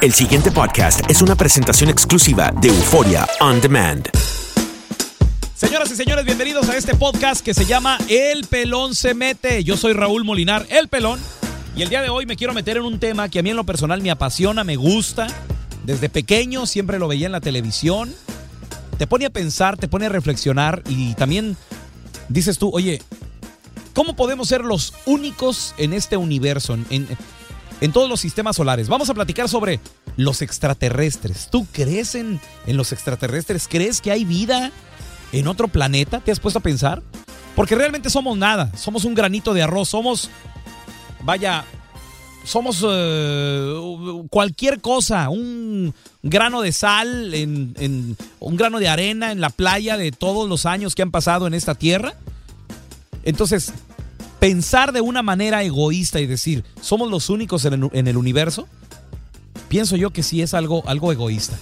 El siguiente podcast es una presentación exclusiva de Euforia On Demand. Señoras y señores, bienvenidos a este podcast que se llama El Pelón se mete. Yo soy Raúl Molinar, El Pelón, y el día de hoy me quiero meter en un tema que a mí en lo personal me apasiona, me gusta. Desde pequeño siempre lo veía en la televisión. Te pone a pensar, te pone a reflexionar y también dices tú, oye, ¿cómo podemos ser los únicos en este universo, en, en todos los sistemas solares? Vamos a platicar sobre los extraterrestres. ¿Tú crees en, los extraterrestres? ¿Crees que hay vida en otro planeta? ¿Te has puesto a pensar? Porque realmente somos nada, somos un granito de arroz, somos, vaya, somos eh, cualquier cosa, un grano de sal, en- un grano de arena en la playa de todos los años que han pasado en esta tierra. Entonces, pensar de una manera egoísta y decir, somos los únicos en el, universo, pienso yo que sí es algo, algo egoísta.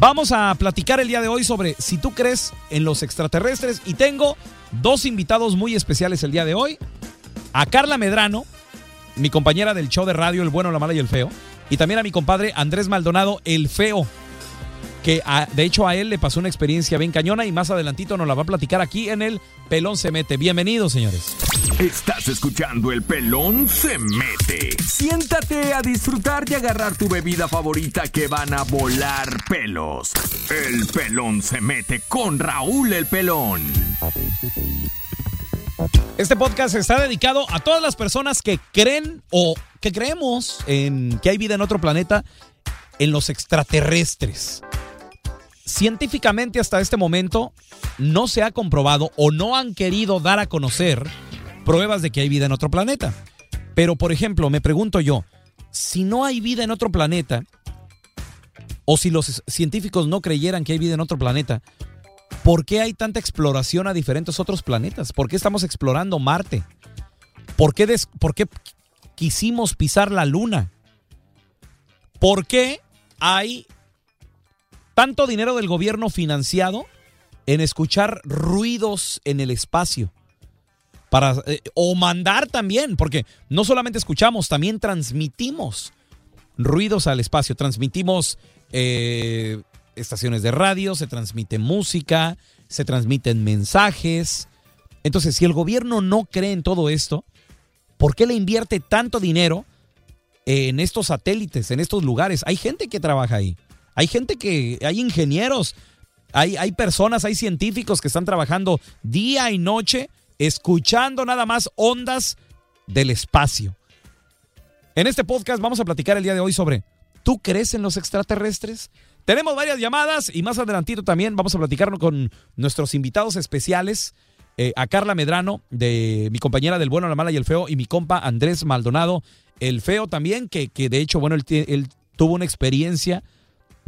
Vamos a platicar el día de hoy sobre si tú crees en los extraterrestres y tengo dos invitados muy especiales el día de hoy. A Carla Medrano, mi compañera del show de radio El Bueno, la Mala y el Feo. Y también a mi compadre Andrés Maldonado, el Feo. Que a- de hecho a él le pasó una experiencia bien cañona y más adelantito nos la va a platicar aquí en el Pelón se mete. Bienvenidos, señores. Estás escuchando El Pelón se mete. Siéntate a disfrutar y agarrar tu bebida favorita que van a volar pelos. El Pelón se mete con Raúl el Pelón. Este podcast está dedicado a todas las personas que creen o que creemos en que hay vida en otro planeta, en los extraterrestres. Científicamente hasta este momento no se ha comprobado o no han querido dar a conocer pruebas de que hay vida en otro planeta. Pero, por ejemplo, me pregunto yo, si no hay vida en otro planeta, o si los científicos no creyeran que hay vida en otro planeta, ¿por qué hay tanta exploración a diferentes otros planetas? ¿Por qué estamos explorando Marte? ¿Por qué, des- por qué quisimos pisar la Luna? ¿Por qué hay tanto dinero del gobierno financiado en escuchar ruidos en el espacio? Para, eh, o mandar también, porque no solamente escuchamos, también transmitimos ruidos al espacio. Transmitimos eh, estaciones de radio, se transmite música, se transmiten mensajes. Entonces, si el gobierno no cree en todo esto, ¿por qué le invierte tanto dinero en estos satélites, en estos lugares? Hay gente que trabaja ahí. Hay gente que, hay ingenieros, hay, hay personas, hay científicos que están trabajando día y noche escuchando nada más ondas del espacio. En este podcast vamos a platicar el día de hoy sobre ¿tú crees en los extraterrestres? Tenemos varias llamadas y más adelantito también vamos a platicar con nuestros invitados especiales. eh, a Carla Medrano, de mi compañera del bueno, la mala y el feo, y mi compa Andrés Maldonado, el feo también, que, que de hecho, bueno, él, él tuvo una experiencia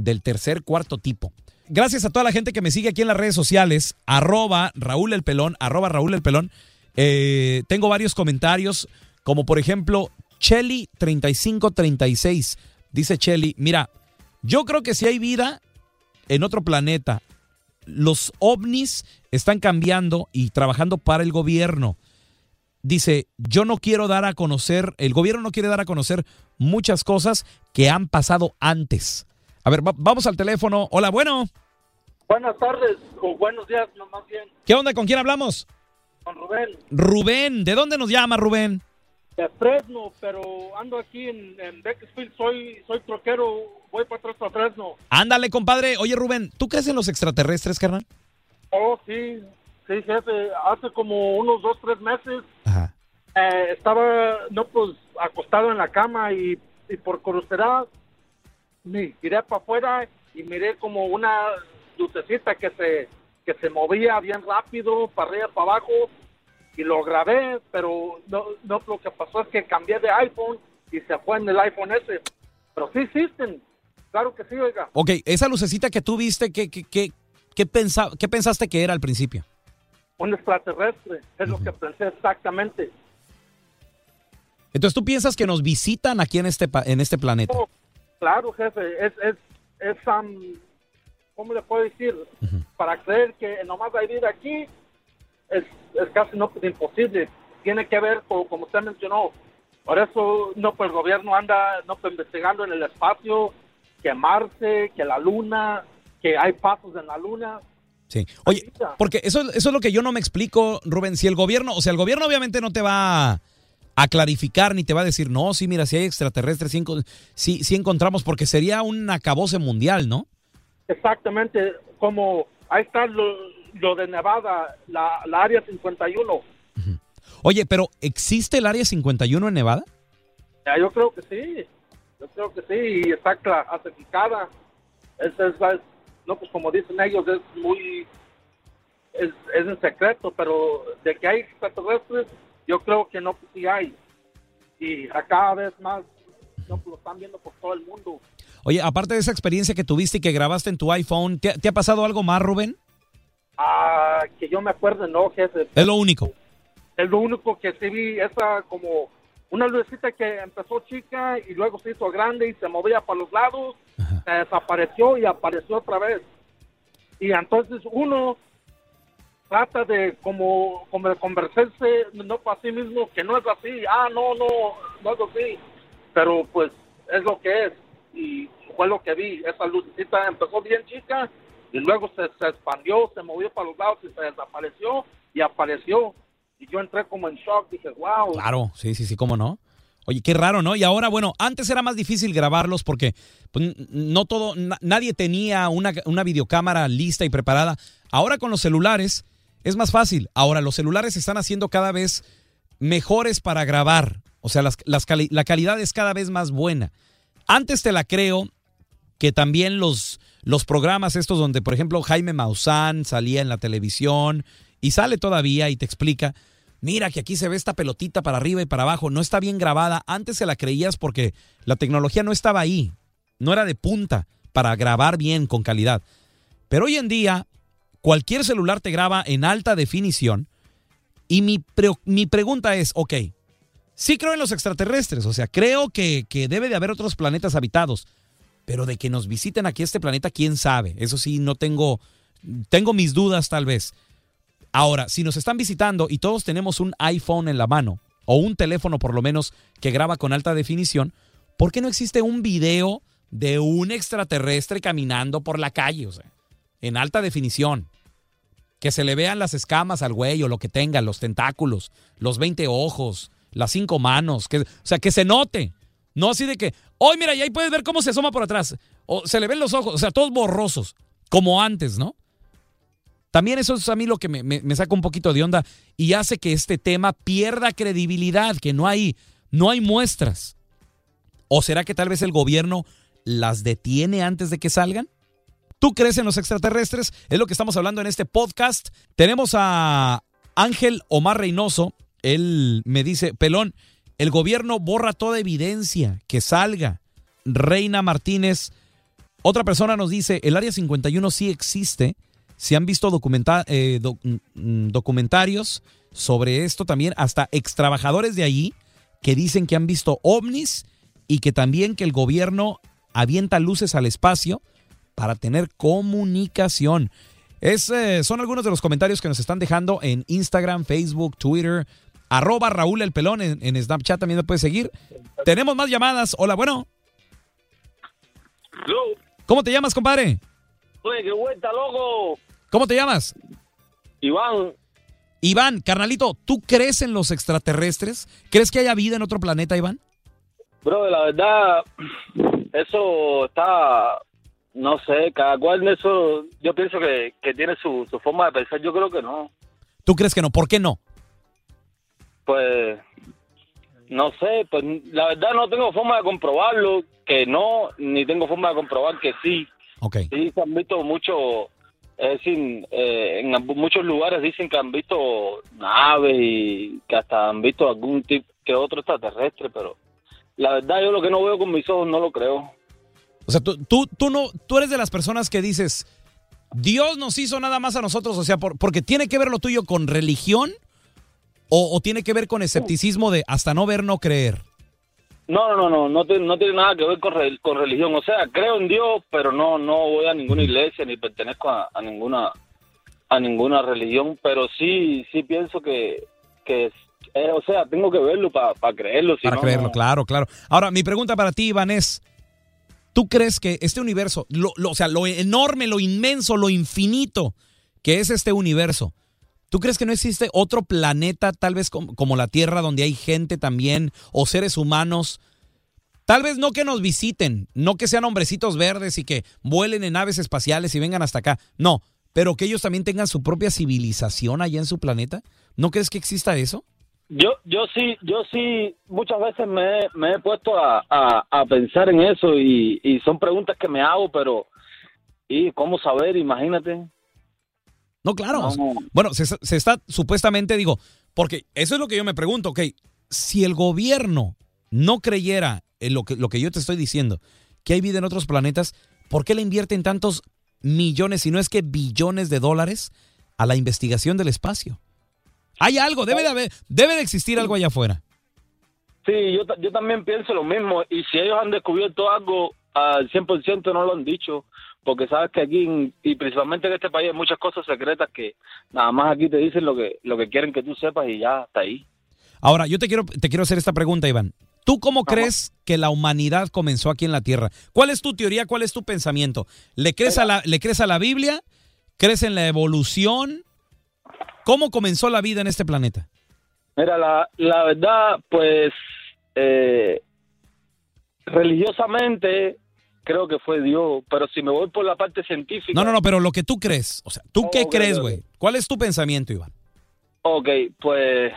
del tercer, cuarto tipo. Gracias a toda la gente que me sigue aquí en las redes sociales, arroba Raúl el Pelón, arroba Raúl el Pelón. Eh, tengo varios comentarios, como por ejemplo, Chelly3536. Dice Chelly, mira, yo creo que si hay vida en otro planeta, los ovnis están cambiando y trabajando para el gobierno. Dice, yo no quiero dar a conocer, el gobierno no quiere dar a conocer muchas cosas que han pasado antes. A ver, va- vamos al teléfono. Hola, bueno. Buenas tardes, o buenos días, no más bien, ¿Qué onda? ¿Con quién hablamos? con Rubén, Rubén. ¿De dónde nos llama Rubén? de Fresno, pero ando aquí en, en Bakersfield, soy, soy troquero, voy para atrás para Fresno. Ándale, compadre. Oye, Rubén, ¿tú crees en los extraterrestres, carnal? Oh, sí, sí, jefe, hace como unos dos, tres meses eh, estaba, no, pues, acostado en la cama y, y por curiosidad mi- miré para afuera y miré como una lucecita que se, que se movía bien rápido, para arriba, para abajo, y lo grabé, pero no, no lo que pasó es que cambié de iPhone y se fue en el iPhone ese. Pero sí existen, claro que sí, oiga. Ok, esa lucecita que tú viste, ¿qué, qué, qué, qué, pensa- qué pensaste que era al principio? Un extraterrestre, es lo que pensé exactamente. Entonces, ¿tú piensas que nos visitan aquí en este, en este planeta? Oh, claro, jefe, es, es, es um, ¿cómo le puedo decir? Para creer que nomás hay vida aquí es, es casi no imposible. Tiene que ver, con, como usted mencionó, por eso no pues el gobierno anda no pues, investigando en el espacio, que Marte, que la Luna, que hay pasos en la Luna. Sí. Oye, porque eso, eso es lo que yo no me explico, Rubén. Si el gobierno, o sea, el gobierno obviamente no te va a, clarificar ni te va a decir, no, sí, mira, si hay extraterrestres, sí, sí, sí encontramos, porque sería un acabose mundial, ¿no? Exactamente, como ahí está lo, lo de Nevada, la, la área 51. Oye, pero ¿existe el Área 51 en Nevada? Ya, yo creo que sí, yo creo que sí, y está clasificada. Es, es, es- no, pues como dicen ellos, es muy, es, es en secreto, pero de que hay extraterrestres, yo creo que no, sí hay. Y a cada vez más, no, lo están viendo por todo el mundo. Oye, aparte de esa experiencia que tuviste y que grabaste en tu iPhone, ¿te, te ha pasado algo más, Rubén? Ah, que yo me acuerdo, no, jefe. Es lo único. Es lo único que sí vi, esa como una lucecita que empezó chica y luego se hizo grande y se movía para los lados, se desapareció y apareció otra vez. Y entonces uno trata de como, como de conversarse, no para sí mismo, que no es así, ah, no, no, no es así, pero pues es lo que es. Y fue lo que vi, esa lucecita empezó bien chica y luego se, se expandió, se movió para los lados y se desapareció y apareció. Y yo entré como en shock, dije, wow. Claro, sí, sí, sí, cómo no. Oye, qué raro, ¿no? Y ahora, bueno, antes era más difícil grabarlos porque pues, no todo, na- nadie tenía una, una videocámara lista y preparada. Ahora con los celulares es más fácil. Ahora los celulares se están haciendo cada vez mejores para grabar. O sea, la calidad es cada vez más buena. Antes te la creo que también los, los programas estos donde, por ejemplo, Jaime Maussan salía en la televisión y sale todavía y te explica, mira que aquí se ve esta pelotita para arriba y para abajo, no está bien grabada. Antes se la creías porque la tecnología no estaba ahí, no era de punta para grabar bien con calidad. Pero hoy en día, cualquier celular te graba en alta definición y mi, mi pregunta es, ok, sí creo en los extraterrestres, o sea, creo que, que debe de haber otros planetas habitados, pero de que nos visiten aquí este planeta, quién sabe. Eso sí, no tengo, tengo mis dudas tal vez. Ahora, si nos están visitando y todos tenemos un iPhone en la mano, o un teléfono por lo menos que graba con alta definición, ¿por qué no existe un video de un extraterrestre caminando por la calle? O sea, en alta definición. Que se le vean las escamas al güey o lo que tenga, los tentáculos, los 20 ojos, las cinco manos. Que, o sea, que se note. No así de que, hoy mira, y ahí puedes ver cómo se asoma por atrás. O se le ven los ojos, o sea, todos borrosos, como antes, ¿no? También eso es a mí lo que me, me- me saca un poquito de onda y hace que este tema pierda credibilidad, que no hay, no hay muestras. ¿O será que tal vez el gobierno las detiene antes de que salgan? ¿Tú crees en los extraterrestres? Es lo que estamos hablando en este podcast. Tenemos a Ángel Omar Reynoso. Él me dice, Pelón, el gobierno borra toda evidencia que salga. Reina Martínez, otra persona nos dice, el Área 51 sí existe. Se han visto documenta eh, doc mm, documentarios sobre esto también, hasta extrabajadores de allí que dicen que han visto ovnis y que también que el gobierno avienta luces al espacio para tener comunicación. Es, eh, son algunos de los comentarios que nos están dejando en Instagram, Facebook, Twitter, arroba Raúl El Pelón, en, en Snapchat también lo puedes seguir. Tenemos más llamadas. Hola, bueno. ¿Cómo te llamas, compadre? Oye, qué vuelta, loco. ¿Cómo te llamas? Iván. Iván, carnalito, ¿tú crees en los extraterrestres? ¿Crees que haya vida en otro planeta, Iván? Bro, la verdad, eso está, no sé, cada cual de eso, yo pienso que, que tiene su, su forma de pensar, yo creo que no. ¿Tú crees que no? ¿Por qué no? Pues, no sé, pues la verdad no tengo forma de comprobarlo, que no, ni tengo forma de comprobar que sí. Ok. Sí, se han visto mucho, es decir, eh, en muchos lugares dicen que han visto naves y que hasta han visto algún tipo que otro extraterrestre, pero la verdad yo lo que no veo con mis ojos no lo creo. O sea, tú, tú, tú no, tú eres de las personas que dices, Dios nos hizo nada más a nosotros, o sea, por- porque tiene que ver lo tuyo con religión o, o tiene que ver con escepticismo de hasta no ver, no creer. No, no, no, no, no, tiene- no tiene nada que ver con, con religión. O sea, creo en Dios, pero no, no voy a ninguna iglesia ni pertenezco a, a ninguna a ninguna religión. Pero sí, sí pienso que, que eh, o sea, tengo que verlo para creerlo. Si Para no, creerlo, no. claro, claro. Ahora, mi pregunta para ti, Iván, es, ¿tú crees que este universo, lo, o sea, lo enorme, lo inmenso, lo infinito que es este universo, ¿tú crees que no existe otro planeta, tal vez como, como la Tierra, donde hay gente también, o seres humanos? Tal vez no que nos visiten, no que sean hombrecitos verdes y que vuelen en naves espaciales y vengan hasta acá, no, pero que ellos también tengan su propia civilización allá en su planeta. ¿No crees que exista eso? Yo, yo sí, yo sí, muchas veces me, he- me he puesto a, a, a pensar en eso y, y son preguntas que me hago, pero ¿y cómo saber? Imagínate. No, claro. Bueno, se, se está supuestamente, digo, porque eso es lo que yo me pregunto, ok, si el gobierno no creyera en lo que, lo que yo te estoy diciendo, que hay vida en otros planetas, ¿por qué le invierten tantos millones, si no es que billones de dólares, a la investigación del espacio? Hay algo, debe de haber, debe de existir algo allá afuera. Sí, yo, yo también pienso lo mismo. Y si ellos han descubierto algo, al 100% no lo han dicho. Porque sabes que aquí, y principalmente en este país, hay muchas cosas secretas que nada más aquí te dicen lo que, lo que quieren que tú sepas y ya, hasta ahí. Ahora, yo te quiero, te quiero hacer esta pregunta, Iván. ¿Tú cómo crees que la humanidad comenzó aquí en la Tierra? ¿Cuál es tu teoría? ¿Cuál es tu pensamiento? ¿Le crees, a la, ¿Le crees a la Biblia? ¿Crees en la evolución? ¿Cómo comenzó la vida en este planeta? Mira, la, la verdad, pues, eh, religiosamente creo que fue Dios, pero si me voy por la parte científica... No, no, no, pero lo que tú crees. O sea, ¿tú qué ok, crees, güey? ¿Cuál es tu pensamiento, Iván? Ok, pues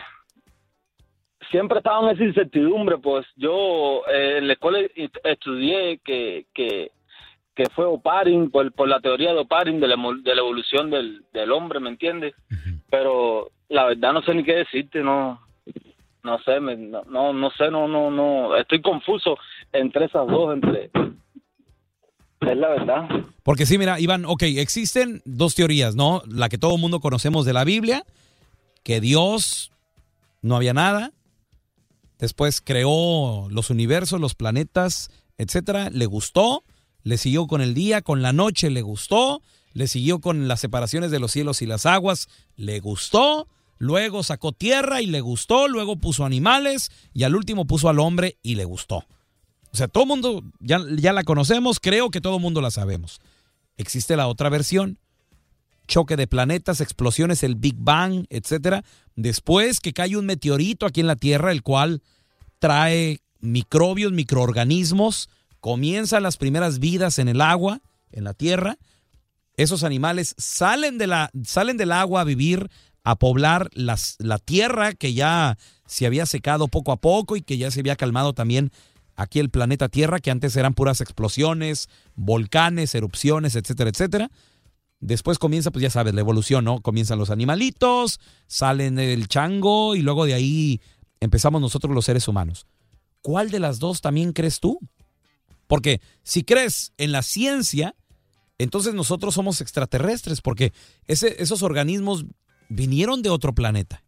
siempre estaba en esa incertidumbre, pues yo eh, en la escuela est- estudié que, que, que fue Oparin, por, por la teoría de Oparin de la, de la evolución del, del hombre, ¿me entiendes? Pero la verdad no sé ni qué decirte, no no sé, me- no, no, sé, no, no, no, estoy confuso entre esas dos, entre... Es la verdad. Porque sí, mira, Iván, ok, existen dos teorías, ¿no? La que todo el mundo conocemos de la Biblia, que Dios no había nada, después creó los universos, los planetas, etcétera, le gustó, le siguió con el día, con la noche le gustó, le siguió con las separaciones de los cielos y las aguas, le gustó, luego sacó tierra y le gustó, luego puso animales y al último puso al hombre y le gustó. O sea, todo el mundo ya, ya la conocemos, creo que todo el mundo la sabemos. Existe la otra versión, choque de planetas, explosiones, el Big Bang, etcétera. Después que cae un meteorito aquí en la Tierra, el cual trae microbios, microorganismos, comienzan las primeras vidas en el agua, en la Tierra. Esos animales salen, de la, salen del agua a vivir, a poblar la tierra que ya se había secado poco a poco y que ya se había calmado también aquí el planeta Tierra, que antes eran puras explosiones, volcanes, erupciones, etcétera, etcétera. Después comienza, pues ya sabes, la evolución, ¿no? Comienzan los animalitos, salen el chango y luego de ahí empezamos nosotros los seres humanos. ¿Cuál de las dos también crees tú? Porque si crees en la ciencia, entonces nosotros somos extraterrestres, porque ese- esos organismos vinieron de otro planeta.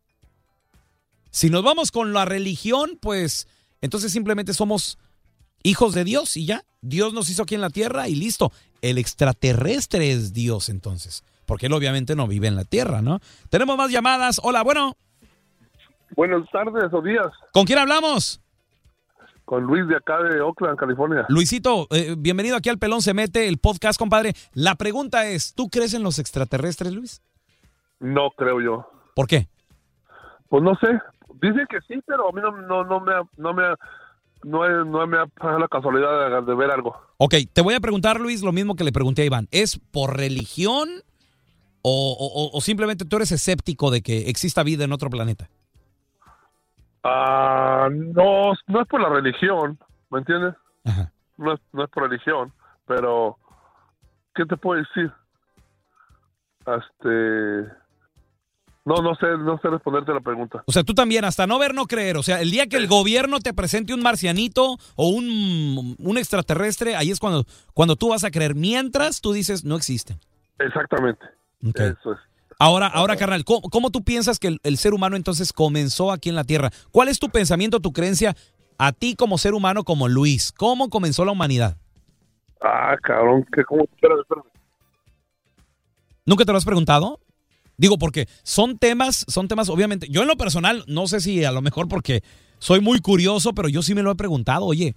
Si nos vamos con la religión, pues entonces simplemente somos hijos de Dios y ya. Dios nos hizo aquí en la tierra y listo. El extraterrestre es Dios entonces, porque él obviamente no vive en la tierra, ¿no? Tenemos más llamadas. Hola, bueno, Buenas tardes o días, ¿con quién hablamos? Con Luis de acá de Oakland, California. Luisito, eh, bienvenido aquí al Pelón se mete, el podcast, compadre. La pregunta es, ¿tú crees en los extraterrestres, Luis? No creo yo. ¿Por qué? Pues no sé, dicen que sí, pero a mí no, no, no me, ha- no me, no, me ha pasado la casualidad de, de ver algo. Ok, te voy a preguntar, Luis, lo mismo que le pregunté a Iván. ¿Es por religión o, o- o simplemente tú eres escéptico de que exista vida en otro planeta? Ah, no, no es por la religión, ¿me entiendes? No es, no es por religión, pero ¿qué te puedo decir? Este, no, no sé, no sé responderte la pregunta. O sea, tú también, hasta no ver, no creer. O sea, el día que el gobierno te presente un marcianito o un, un extraterrestre, ahí es cuando, cuando tú vas a creer. Mientras tú dices, no existen. Exactamente. Eso es. Ahora, ahora, carnal, ¿cómo, cómo tú piensas que el, el ser humano entonces comenzó aquí en la Tierra? ¿Cuál es tu pensamiento, tu creencia a ti como ser humano, como Luis? ¿Cómo comenzó la humanidad? Ah, cabrón, que cómo espérame, espérame. ¿Nunca te lo has preguntado? Digo, porque son temas, son temas, obviamente, yo en lo personal, no sé si a lo mejor porque soy muy curioso, pero yo sí me lo he preguntado, oye,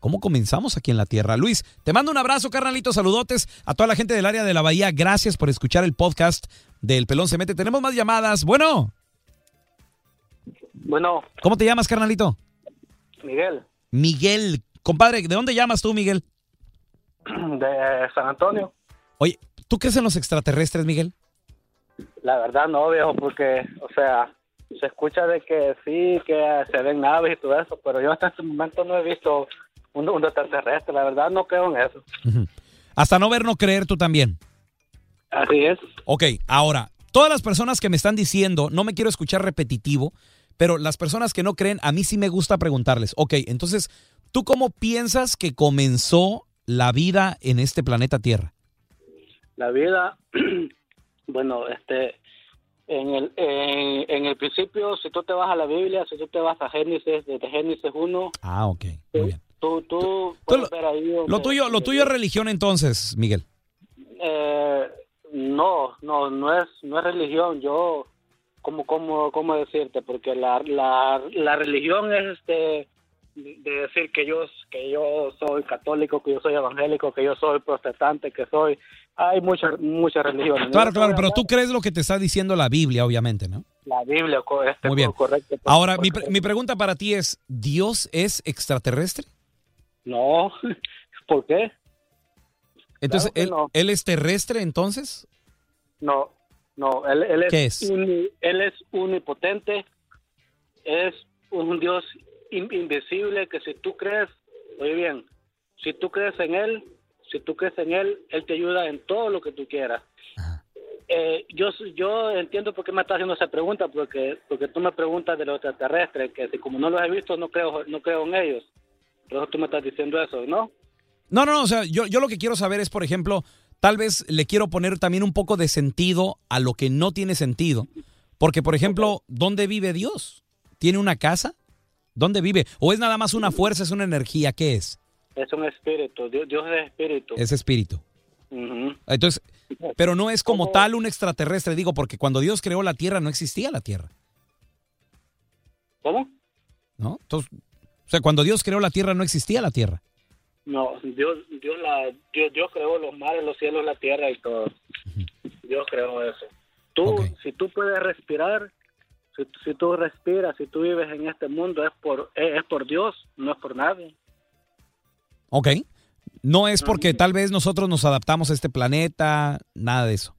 ¿cómo comenzamos aquí en la Tierra? Luis, te mando un abrazo, carnalito, saludotes a toda la gente del área de la Bahía, gracias por escuchar el podcast del Pelón se mete. Tenemos más llamadas, bueno, Bueno, ¿cómo te llamas, carnalito? Miguel, Miguel, compadre, ¿de dónde llamas tú, Miguel? de San Antonio. Oye, ¿tú crees en los extraterrestres, Miguel? La verdad no, viejo, porque, o sea, se escucha de que sí, que se ven naves y todo eso, pero yo hasta este momento no he visto un, un extraterrestre. La verdad no creo en eso. Hasta no ver, no creer tú también. Así es. Ok, ahora, todas las personas que me están diciendo, no me quiero escuchar repetitivo, pero las personas que no creen, a mí sí me gusta preguntarles, ok, entonces, ¿tú cómo piensas que comenzó la vida en este planeta Tierra? La vida, bueno, este, en el, en, en el principio, si tú te vas a la Biblia, si tú te vas a Génesis, desde Génesis 1, Ah, ok, muy bien. Tú, tú ahí Lo tuyo, lo tuyo es religión entonces, Miguel. Eh, no, no, no es, no es religión. Yo, ¿cómo, cómo, cómo decirte? Porque la, la, la religión es este de decir que yo, que yo soy católico, que yo soy evangélico, que yo soy protestante, que soy, hay muchas, muchas religiones. Claro, claro, pero tú crees lo que te está diciendo la Biblia, obviamente, ¿no? La Biblia, este, Muy bien. correcto. Ahora, mi, pre- mi pregunta para ti es, ¿Dios es extraterrestre? No, ¿por qué? Entonces, Claro él, no. ¿él es terrestre entonces? No, no, él, él es, ¿Qué es? uni- él es omnipotente, es un Dios in- invisible que si tú crees, oye bien, si tú crees en él, si tú crees en él, él te ayuda en todo lo que tú quieras. Eh, yo yo entiendo por qué me estás haciendo esa pregunta, porque porque tú me preguntas de los extraterrestres, que si como no los he visto no creo no creo en ellos. Por eso tú me estás diciendo eso, ¿no? No, no, no, o sea, yo, yo lo que quiero saber es, por ejemplo, tal vez le quiero poner también un poco de sentido a lo que no tiene sentido. Porque, por ejemplo, ¿dónde vive Dios? ¿Tiene una casa? ¿Dónde vive? ¿O es nada más una fuerza, es una energía? ¿Qué es? Es un espíritu, Dios, Dios es espíritu. Es espíritu. Entonces, pero no es como tal un extraterrestre, digo, porque cuando Dios creó la Tierra no existía la Tierra, ¿Cómo? ¿no? Entonces, o sea, cuando Dios creó la Tierra no existía la Tierra. No, Dios, Dios, la, Dios, Dios creó los mares, los cielos, la tierra y todo. Dios creó eso. Tú, si tú puedes respirar, si, si tú respiras, si tú vives en este mundo, es por, es, es por Dios, no es por nadie. Ok. No es porque tal vez nosotros nos adaptamos a este planeta, nada de eso.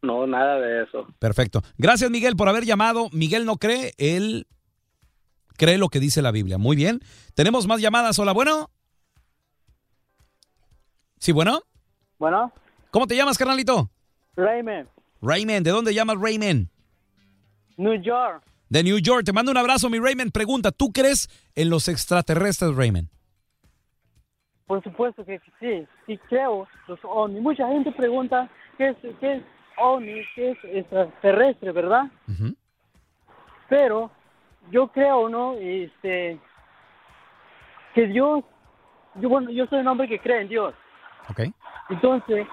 No, nada de eso. Perfecto. Gracias, Miguel, por haber llamado. Miguel no cree, él cree lo que dice la Biblia. Muy bien. Tenemos más llamadas. Hola, bueno. Sí, bueno. Bueno, ¿Cómo te llamas, carnalito? Raymond, Raymond. ¿De dónde llamas Raymond? New York. De New York. Te mando un abrazo, mi Raymond. Pregunta, ¿tú crees en los extraterrestres, Raymond? Por supuesto que sí, sí creo los ovnis. Mucha gente pregunta qué es, qué es ovni, qué es extraterrestre, ¿verdad? Pero yo creo, ¿no? Este, que Dios, yo, bueno, yo soy un hombre que cree en Dios. Ok. Entonces,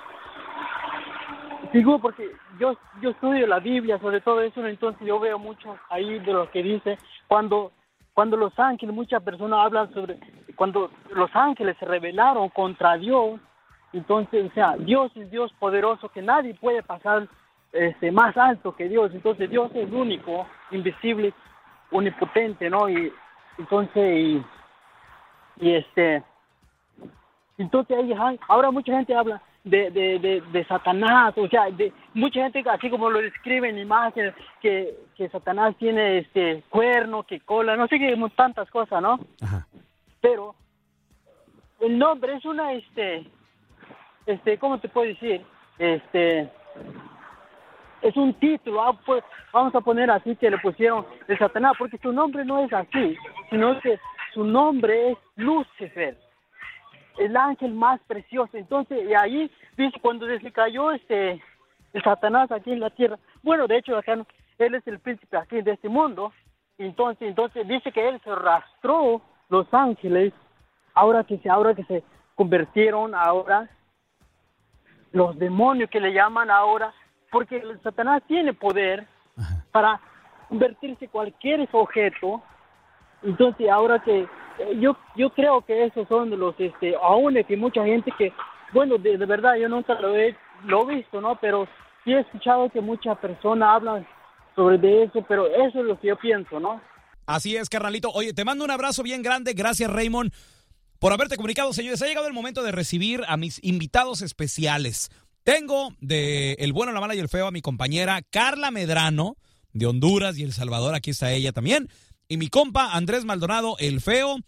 digo porque yo, yo estudio la Biblia sobre todo eso, entonces yo veo mucho ahí de lo que dice cuando cuando los ángeles, muchas personas hablan sobre cuando los ángeles se rebelaron contra Dios, entonces, o sea, Dios es Dios poderoso que nadie puede pasar este más alto que Dios, entonces Dios es único, invisible, omnipotente, ¿no? Y entonces y, y este entonces ahora mucha gente habla de, de, de, de Satanás, o sea, de mucha gente así como lo describe en imágenes, que, que Satanás tiene este cuerno, que cola, no sé qué, tantas cosas, ¿no? Pero el nombre es una, este, este, ¿cómo te puedo decir? Este, es un título, ah, pues, vamos a poner así que le pusieron el Satanás, porque su nombre no es así, sino que su nombre es Lucifer el ángel más precioso. Entonces, y ahí, dice, cuando se cayó este, el Satanás aquí en la tierra, bueno, de hecho, acá él es el príncipe aquí de este mundo, entonces, entonces dice que él se arrastró los ángeles, ahora que se, ahora que se convirtieron ahora, los demonios que le llaman ahora, porque el Satanás tiene poder para convertirse cualquier objeto, entonces ahora que eh, yo yo creo que esos son de los este aún que mucha gente que bueno de, de verdad yo nunca lo he lo he visto no pero sí he escuchado que muchas personas hablan sobre de eso pero eso es lo que yo pienso no Así es, carnalito. Oye, te mando un abrazo bien grande. Gracias, Raymond, por haberte comunicado. Señores, ha llegado el momento de recibir a mis invitados especiales. Tengo de El Bueno, la Mala y el Feo a mi compañera Carla Medrano, de Honduras y El Salvador. Aquí está ella también. Y mi compa Andrés Maldonado, el Feo,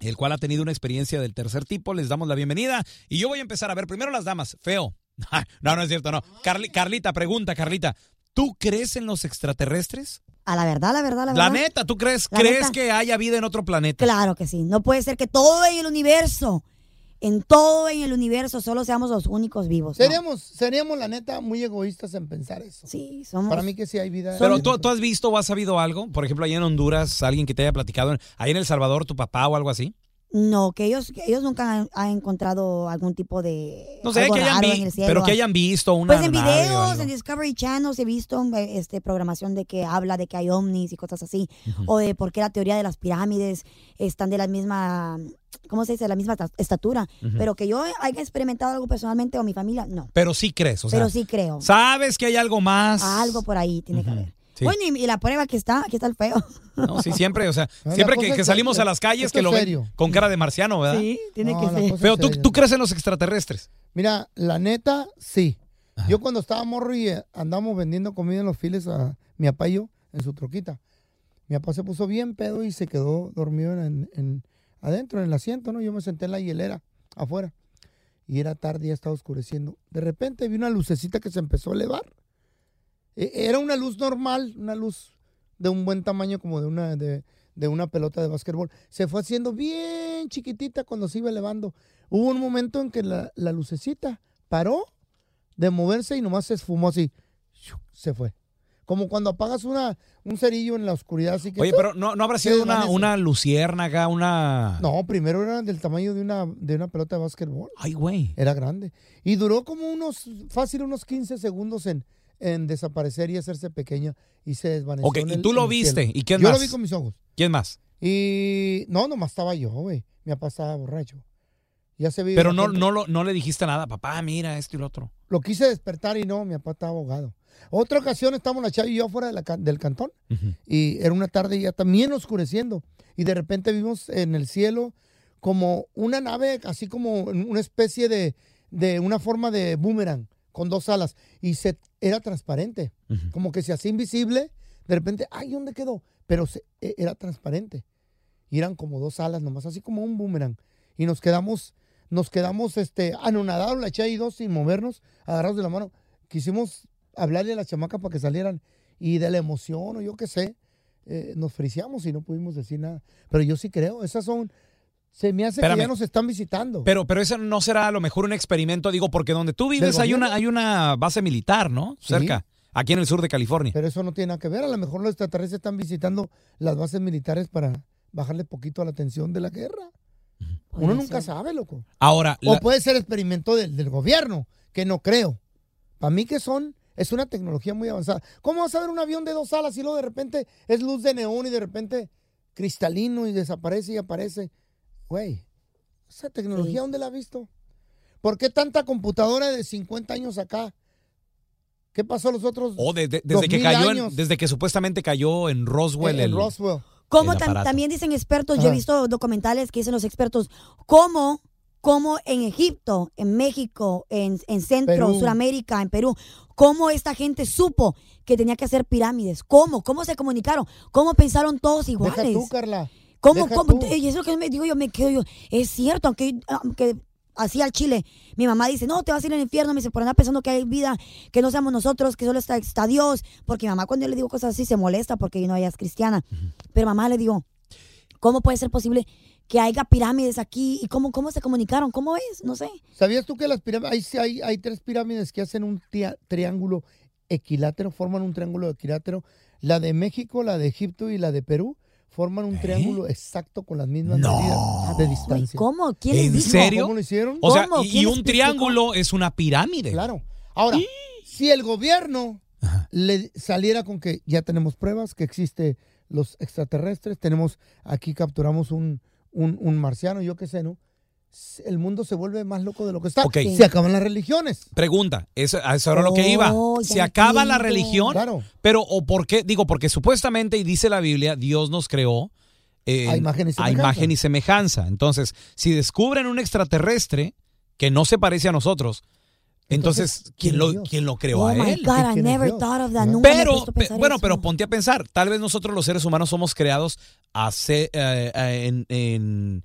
el cual ha tenido una experiencia del tercer tipo. Les damos la bienvenida. Y yo voy a empezar a ver primero las damas. Feo. No, no es cierto, no. Carli- Carlita, pregunta, Carlita. ¿Tú crees en los extraterrestres? A la verdad, la verdad, la La verdad. neta, ¿tú crees, La crees neta. que haya vida en otro planeta? Claro que sí. No puede ser que todo el universo, en todo en el universo, solo seamos los únicos vivos. ¿no? Seríamos, seríamos, la neta, muy egoístas en pensar eso. Sí, somos. Para mí que sí hay vida. Pero ¿tú, tú has visto o has sabido algo, por ejemplo, allá en Honduras, alguien que te haya platicado, ahí en El Salvador, tu papá o algo así. No, que ellos, que ellos nunca han, han encontrado algún tipo de. No sé, algo que hayan, raro vi- en el cielo. pero que hayan visto una Pues en videos, en Discovery Channel he visto eh, este programación de que habla de que hay ovnis y cosas así, o de por qué la teoría de las pirámides están de la misma, ¿cómo se dice? De la misma ta- estatura, pero que yo haya experimentado algo personalmente o mi familia, no. Pero sí crees, o sea. pero sí creo. ¿Sabes que hay algo más? Algo por ahí tiene que haber. Sí. Bueno, y, y la prueba que está, aquí está el feo. No, sí, siempre, o sea, siempre que, salimos a las calles Esto que lo ven serio. con cara de marciano, ¿verdad? Sí, tiene No, que ser. Pero ¿tú, tú crees en los extraterrestres. Mira, la neta, sí. Yo cuando estaba morro y eh, andamos vendiendo comida en los files a mi papá y yo en su troquita. Mi papá se puso bien pedo y se quedó dormido en, en- adentro, en el asiento, ¿no? Yo me senté en la hielera, afuera. Y era tarde, ya estaba oscureciendo. De repente vi una lucecita que se empezó a elevar. E- Era una luz normal, una luz de un buen tamaño como de una, de, de una pelota de básquetbol. Se fue haciendo bien chiquitita cuando se iba elevando. Hubo un momento en que la, la lucecita paró de moverse y nomás se esfumó así. Se fue. Como cuando apagas una, un cerillo en la oscuridad. Así que Oye, ¡tum! pero no, no habrá sido una, una luciérnaga, una. No, primero era del tamaño de una, de una pelota de básquetbol. Ay, güey. Era grande. Y duró como unos, fácil, unos 15 segundos en, en desaparecer y hacerse pequeña y se desvaneció. Ok, en y tú lo viste. cielo. ¿Y quién yo más? lo vi con mis ojos. ¿Quién más? Y no, nomás estaba yo, güey. Mi papá estaba borracho. Ya se vio. Pero no, no, lo- no le dijiste nada, papá, mira esto y lo otro. Lo quise despertar y no, mi papá estaba ahogado. Otra ocasión estábamos la chava y yo afuera de la del cantón y era una tarde ya también oscureciendo y de repente vimos en el cielo como una nave, así como una especie de, de una forma de boomerang con dos alas y se, era transparente, como que se hacía invisible, de repente, ay, ¿dónde quedó? Pero se- e- era transparente. y eran como dos alas nomás, así como un boomerang. Y nos quedamos, nos quedamos este, anonadados, la eché ahí dos sin movernos, agarrados de la mano. Quisimos hablarle a la chamaca para que salieran y de la emoción o yo qué sé, eh, nos friseamos y no pudimos decir nada. Pero yo sí creo, esas son, se me hace que ya nos están visitando. Pero, pero eso no será a lo mejor un experimento, digo, porque donde tú vives ¿Del hay una, hay una base militar, ¿no? Sí. Cerca, aquí en el sur de California. Pero eso no tiene nada que ver. A lo mejor los extraterrestres están visitando las bases militares para bajarle poquito a la tensión de la guerra. Uno nunca sabe, loco. Ahora, O la- puede ser experimento del, del gobierno, que no creo. Para mí que son, es una tecnología muy avanzada. ¿Cómo vas a ver un avión de dos alas y luego de repente es luz de neón y de repente cristalino y desaparece y aparece? Güey, esa tecnología, ¿dónde la has visto? ¿Por qué tanta computadora de 50 años acá? ¿Qué pasó los otros? o de- de- desde que 2000 cayó, en- años? desde que supuestamente cayó en Roswell. En- en el- Roswell. Como el tam- aparato. también dicen expertos, yo he visto documentales que dicen los expertos, cómo, cómo en Egipto, en México, en, en Centro, Perú. Suramérica, en Perú, cómo esta gente supo que tenía que hacer pirámides, cómo, cómo se comunicaron, cómo pensaron todos iguales. Deja tú, Carla. ¿Cómo, Deja cómo? tú. Y eso que me digo yo, me quedo yo, es cierto, aunque, aunque así al Chile, mi mamá dice, no, te vas a ir al infierno, me dice, por andar pensando que hay vida, que no seamos nosotros, que solo está, está Dios, porque mi mamá cuando yo le digo cosas así se molesta porque no ella es cristiana, pero mamá le digo, ¿cómo puede ser posible que haya pirámides aquí y cómo, cómo se comunicaron? ¿Cómo es? No sé. ¿Sabías tú que las pirámides, hay, hay, hay tres pirámides que hacen un triángulo equilátero, forman un triángulo equilátero? La de México, la de Egipto y la de Perú forman un triángulo exacto con las mismas medidas de distancia. ¿Cómo? ¿Quién ¿En serio? ¿Cómo lo hicieron? O sea, y, y un triángulo es una pirámide. Claro. Ahora, si el gobierno le saliera con que ya tenemos pruebas que existe los extraterrestres, tenemos aquí capturamos un, un, un marciano, yo qué sé, ¿no? El mundo se vuelve más loco de lo que está. Ok. Se acaban las religiones. Pregunta, eso, eso era lo que iba. Oh, ¿Se acaba la religión? Claro. Pero, ¿o por qué? Digo, porque supuestamente, y dice la Biblia, Dios nos creó eh, A imagen y a semejanza. imagen y semejanza. Entonces, si descubren un extraterrestre que no se parece a nosotros, entonces, ¿quién, lo, ¿quién lo creó Oh a my él? God, I never thought of that. Nunca me he Pero, pe- bueno, eso. pero ponte a pensar, tal vez nosotros los seres humanos somos creados a ser, eh, eh, en, en- en-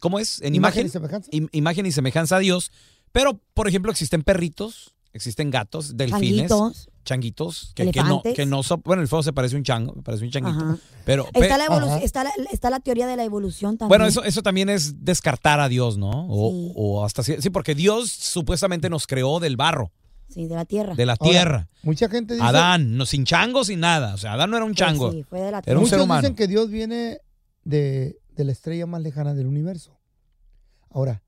¿cómo es? En Imagen imagen, y semejanza. im- imagen y semejanza a Dios. Pero, por ejemplo, existen perritos, existen gatos, delfines, Changuitos. changuitos, que, que no, Elefantes. que no bueno, el fuego se parece a un chango, parece un changuito, Ajá. pero Está pe- la, evolu- está, la, está la teoría de la evolución también. bueno, eso, eso también es descartar a Dios, ¿no? O, o hasta sí, sí, porque Dios supuestamente nos creó del barro, Sí, de la tierra. de la Ahora, tierra. Mucha gente dice. Adán, no, sin chango, sin nada. O sea, Adán no era un chango. sí, fue de la era un Muchos ser humano. dicen que Dios viene de, de la estrella más lejana del universo. Ahora,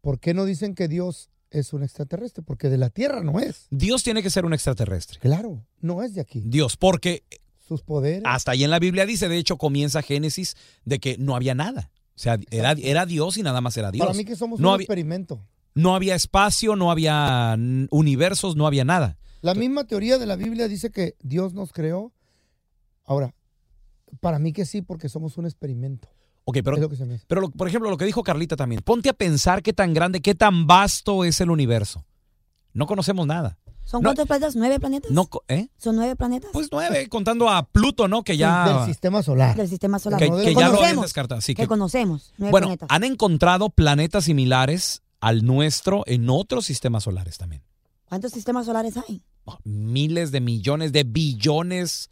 ¿por qué no dicen que Dios es un extraterrestre? Porque de la Tierra no es. Dios tiene que ser un extraterrestre. Claro, no es de aquí. Dios, porque Sus poderes. hasta ahí en la Biblia dice, de hecho comienza Génesis, de que no había nada. O sea, era, era Dios y nada más era Dios. Para mí que somos no un había, experimento. no había espacio, no había universos, no había nada. La misma teoría de la Biblia dice que Dios nos creó. Ahora, para mí que sí, porque somos un experimento. Ok, pero, Es lo que se me hace. pero lo- por ejemplo, lo que dijo Carlita también, ponte a pensar qué tan grande, qué tan vasto es el universo. No conocemos nada. ¿Son No- cuántos planetas? ¿Nueve planetas? No, ¿eh? ¿Son nueve planetas? Pues nueve, contando a Pluto, ¿no? Que ya... Del sistema solar. Del sistema solar. Que, ya lo habían conocemos, descartado. Sí, que, que- conocemos. Nueve bueno, planetas. han encontrado planetas similares al nuestro en otros sistemas solares también. ¿Cuántos sistemas solares hay? Miles de millones de billones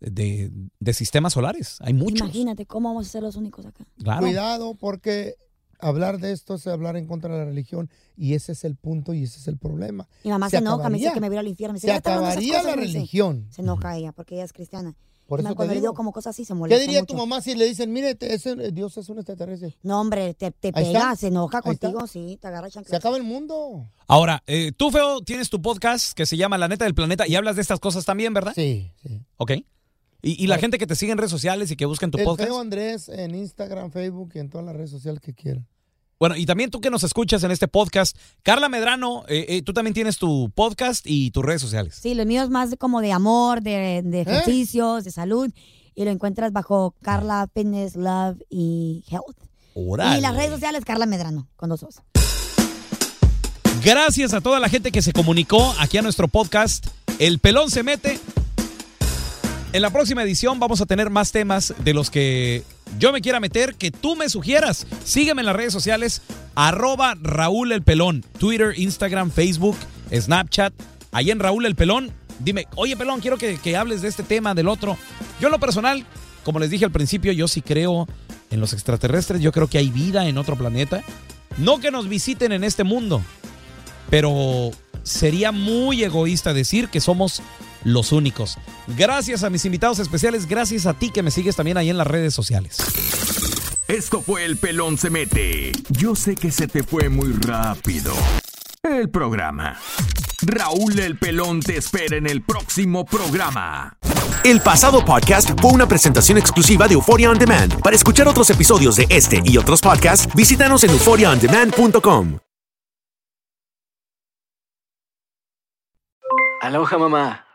de, de sistemas solares. Hay muchos. Imagínate cómo vamos a ser los únicos acá. Claro. Cuidado, porque hablar de esto es hablar en contra de la religión y ese es el punto y ese es el problema. Mi mamá se, enoja, me dice que me voy al infierno. Me dice, se "Ya está hablando de esas acabaría cosas", la religión. Se enoja ella porque ella es cristiana. Por Y eso cuando le digo. como cosas así se ¿Qué molesta diría mucho. tu mamá si le dicen, mire, te- ese- Dios es un extraterrestre? No, hombre, te, te pega, está. se enoja contigo, sí, te agarra chanclas. Se acaba el mundo. Ahora, eh, tú, Feo, tienes tu podcast que se llama La Neta del Planeta y hablas de estas cosas también, ¿verdad? Sí, sí. Ok. Y, y la gente que te sigue en redes sociales y que busca en tu el podcast. feo Andrés en Instagram, Facebook y en todas las redes sociales que quieran. Bueno, y también tú que nos escuchas en este podcast, Carla Medrano, eh, eh, tú también tienes tu podcast y tus redes sociales. Sí, lo mío es más como de amor, de, de ejercicios, de salud. Y lo encuentras bajo Carla Fitness, Love y Health. Órale. Y las redes sociales, Carla Medrano, con dos os. Gracias a toda la gente que se comunicó aquí a nuestro podcast. El pelón se mete. En la próxima edición vamos a tener más temas de los que yo me quiera meter, que tú me sugieras. Sígueme en las redes sociales, arroba Raúl El Pelón, Twitter, Instagram, Facebook, Snapchat. Ahí en Raúl El Pelón, dime, oye Pelón, quiero que, que hables de este tema, del otro. Yo en lo personal, como les dije al principio, yo sí creo en los extraterrestres, yo creo que hay vida en otro planeta. No que nos visiten en este mundo, pero sería muy egoísta decir que somos los únicos. Gracias a mis invitados especiales, gracias a ti que me sigues también ahí en las redes sociales. Esto fue El Pelón se mete. Yo sé que se te fue muy rápido. El programa. Raúl El Pelón te espera en el próximo programa. El pasado podcast fue una presentación exclusiva de Euphoria On Demand. Para escuchar otros episodios de este y otros podcasts, visítanos en euphoriaondemand.com. Aloha mamá.